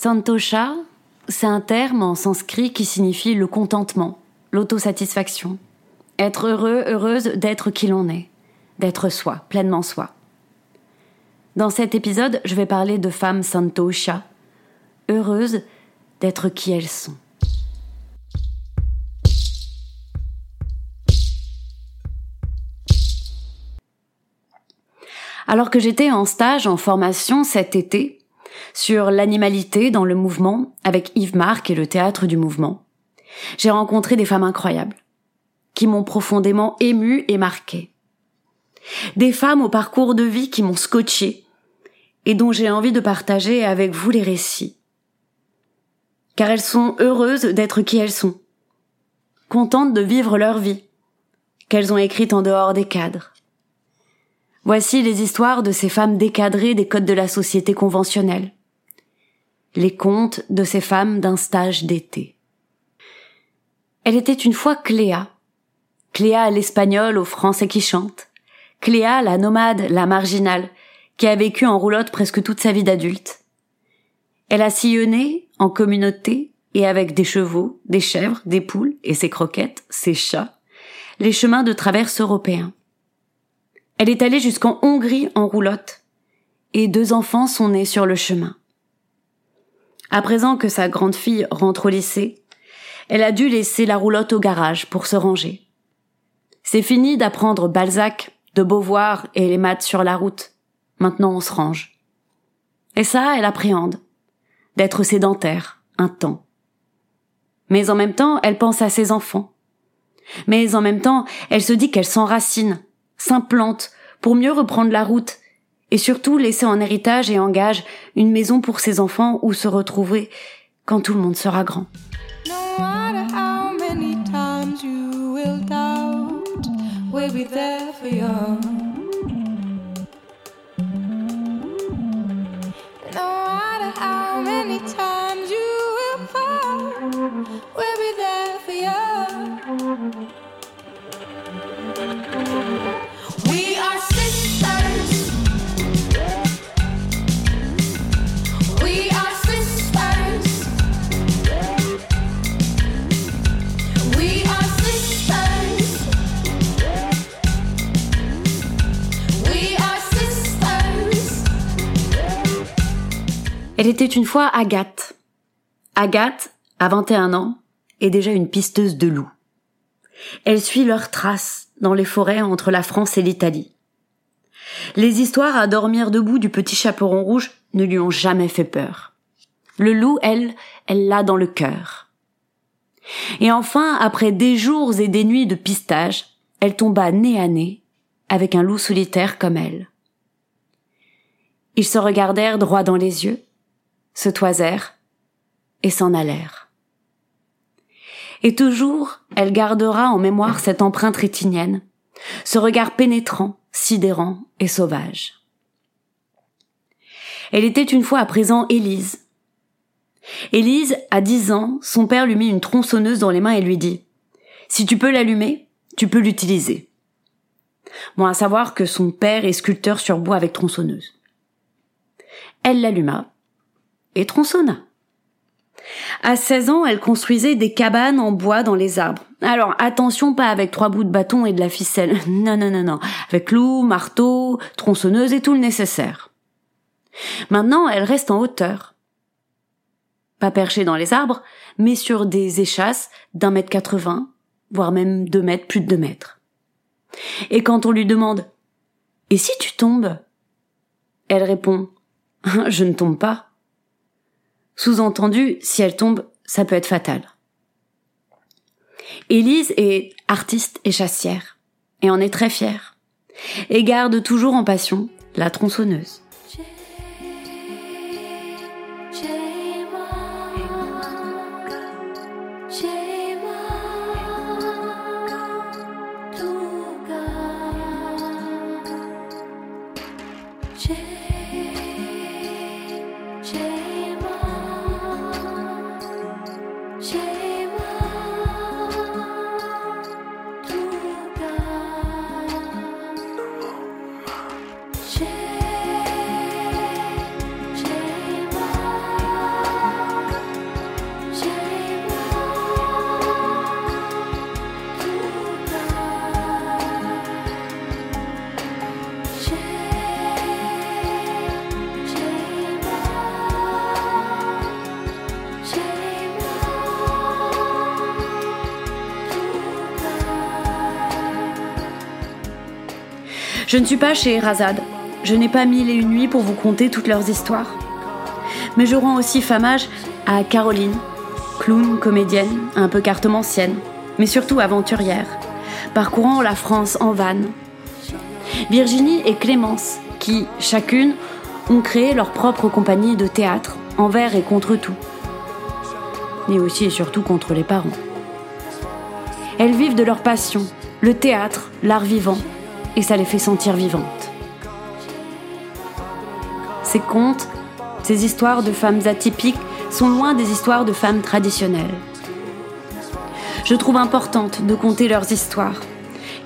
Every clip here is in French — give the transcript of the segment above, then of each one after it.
Santosha, c'est un terme en sanskrit qui signifie le contentement, l'autosatisfaction. Être heureux, heureuse d'être qui l'on est, d'être soi, pleinement soi. Dans cet épisode, je vais parler de femmes santosha, heureuses d'être qui elles sont. Alors que j'étais en stage en formation cet été, sur l'animalité dans le mouvement avec Yves Marc et le théâtre du mouvement. J'ai rencontré des femmes incroyables qui m'ont profondément ému et marqué. Des femmes au parcours de vie qui m'ont scotché et dont j'ai envie de partager avec vous les récits. Car elles sont heureuses d'être qui elles sont, contentes de vivre leur vie, qu'elles ont écrite en dehors des cadres. Voici les histoires de ces femmes décadrées des codes de la société conventionnelle. Les contes de ces femmes d'un stage d'été. Elle était une fois Cléa. Cléa l'espagnole au français qui chante. Cléa la nomade, la marginale, qui a vécu en roulotte presque toute sa vie d'adulte. Elle a sillonné en communauté et avec des chevaux, des chèvres, des poules et ses croquettes, ses chats, les chemins de traverse européens. Elle est allée jusqu'en Hongrie en roulotte, et deux enfants sont nés sur le chemin. À présent que sa grande fille rentre au lycée, elle a dû laisser la roulotte au garage pour se ranger. C'est fini d'apprendre Balzac, de Beauvoir et les maths sur la route. Maintenant on se range. Et ça, elle appréhende. D'être sédentaire, un temps. Mais en même temps, elle pense à ses enfants. Mais en même temps, elle se dit qu'elle s'enracine, s'implante pour mieux reprendre la route et surtout laisser en héritage et en gage une maison pour ses enfants où se retrouver quand tout le monde sera grand. Elle était une fois Agathe. Agathe, à 21 ans, est déjà une pisteuse de loups. Elle suit leurs traces dans les forêts entre la France et l'Italie. Les histoires à dormir debout du petit chaperon rouge ne lui ont jamais fait peur. Le loup, elle, elle l'a dans le cœur. Et enfin, après des jours et des nuits de pistage, elle tomba nez à nez avec un loup solitaire comme elle. Ils se regardèrent droit dans les yeux, se toisèrent et s'en allèrent. Et toujours, elle gardera en mémoire cette empreinte rétinienne, ce regard pénétrant, sidérant et sauvage. Elle était une fois à présent Élise. Élise, à dix ans, son père lui mit une tronçonneuse dans les mains et lui dit Si tu peux l'allumer, tu peux l'utiliser. Bon, à savoir que son père est sculpteur sur bois avec tronçonneuse. Elle l'alluma, et tronçonna. À 16 ans, elle construisait des cabanes en bois dans les arbres. Alors attention, pas avec trois bouts de bâton et de la ficelle. Non, non, non, non. Avec clous, marteau, tronçonneuse et tout le nécessaire. Maintenant, elle reste en hauteur. Pas perchés dans les arbres, mais sur des échasses d'un mètre quatre-vingts, voire même deux mètres, plus de deux mètres. Et quand on lui demande Et si tu tombes? Elle répond Je ne tombe pas. Sous-entendu, si elle tombe, ça peut être fatal. Élise est artiste et chassière, et en est très fière, et garde toujours en passion la tronçonneuse. Je ne suis pas chez Razad. Je n'ai pas mille et une nuits pour vous conter toutes leurs histoires. Mais je rends aussi famage à Caroline, clown, comédienne, un peu cartomancienne, mais surtout aventurière, parcourant la France en vanne. Virginie et Clémence, qui, chacune, ont créé leur propre compagnie de théâtre, envers et contre tout. Mais aussi et surtout contre les parents. Elles vivent de leur passion, le théâtre, l'art vivant, et ça les fait sentir vivantes. Ces contes, ces histoires de femmes atypiques sont loin des histoires de femmes traditionnelles. Je trouve importante de conter leurs histoires,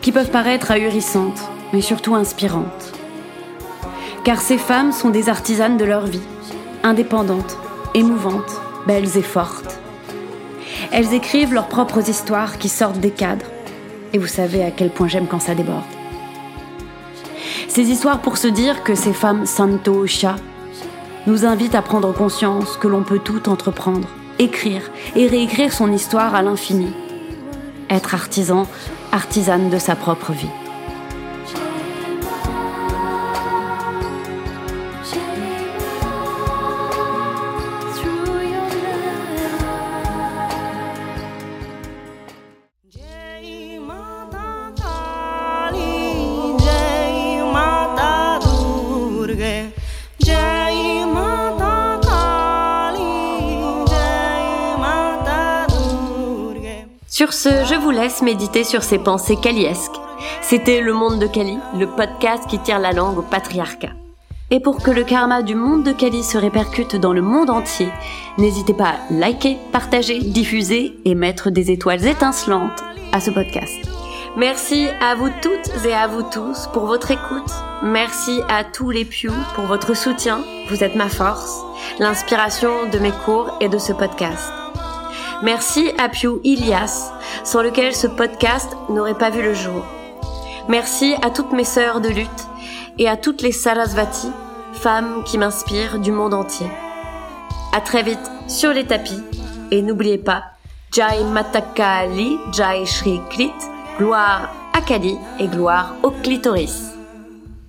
qui peuvent paraître ahurissantes, mais surtout inspirantes. Car ces femmes sont des artisanes de leur vie, indépendantes, émouvantes, belles et fortes. Elles écrivent leurs propres histoires qui sortent des cadres, et vous savez à quel point j'aime quand ça déborde. Ces histoires pour se dire que ces femmes Santosha nous invitent à prendre conscience que l'on peut tout entreprendre, écrire et réécrire son histoire à l'infini. Être artisan, artisane de sa propre vie. Sur ce, je vous laisse méditer sur ces pensées kaliesques. C'était Le Monde de Kali, le podcast qui tire la langue au patriarcat. Et pour que le karma du monde de Kali se répercute dans le monde entier, n'hésitez pas à liker, partager, diffuser et mettre des étoiles étincelantes à ce podcast. Merci à vous toutes et à vous tous pour votre écoute. Merci à tous les Pew pour votre soutien. Vous êtes ma force, l'inspiration de mes cours et de ce podcast. Merci à Pew Ilias, sans lequel ce podcast n'aurait pas vu le jour. Merci à toutes mes sœurs de lutte et à toutes les Sarasvati, femmes qui m'inspirent du monde entier. À très vite sur les tapis et n'oubliez pas Jai Matakali, Jai Shri Klit, gloire à Kali et gloire au clitoris.